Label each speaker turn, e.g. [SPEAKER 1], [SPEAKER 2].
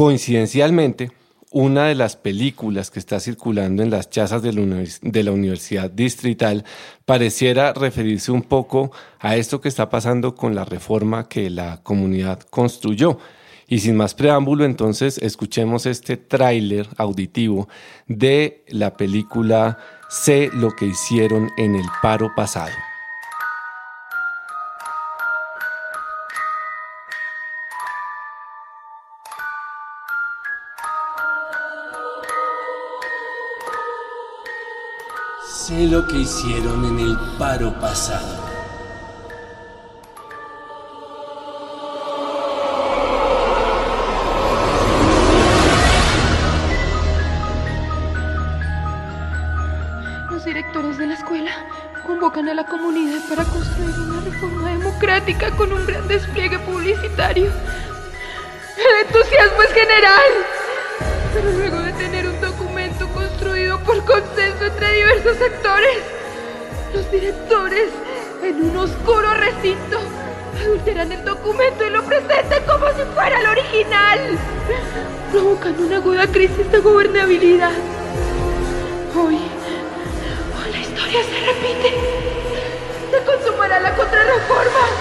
[SPEAKER 1] Coincidencialmente, una de las películas que está circulando en las chazas de la, Universidad Distrital pareciera referirse un poco a esto que está pasando con la reforma que la comunidad construyó. Y sin más preámbulo, entonces escuchemos este tráiler auditivo de la película Sé lo que hicieron en el paro pasado.
[SPEAKER 2] Sé lo que hicieron en el paro pasado.
[SPEAKER 3] Los directores de la escuela convocan a la comunidad para construir una reforma democrática con un gran despliegue publicitario. El entusiasmo es general, pero luego de tener un documento construido por consenso diversos sectores, los directores, en un oscuro recinto, adulteran el documento y lo presentan como si fuera el original, provocando una aguda crisis de gobernabilidad. Hoy, hoy la historia se repite. Se consumará la contrarreforma.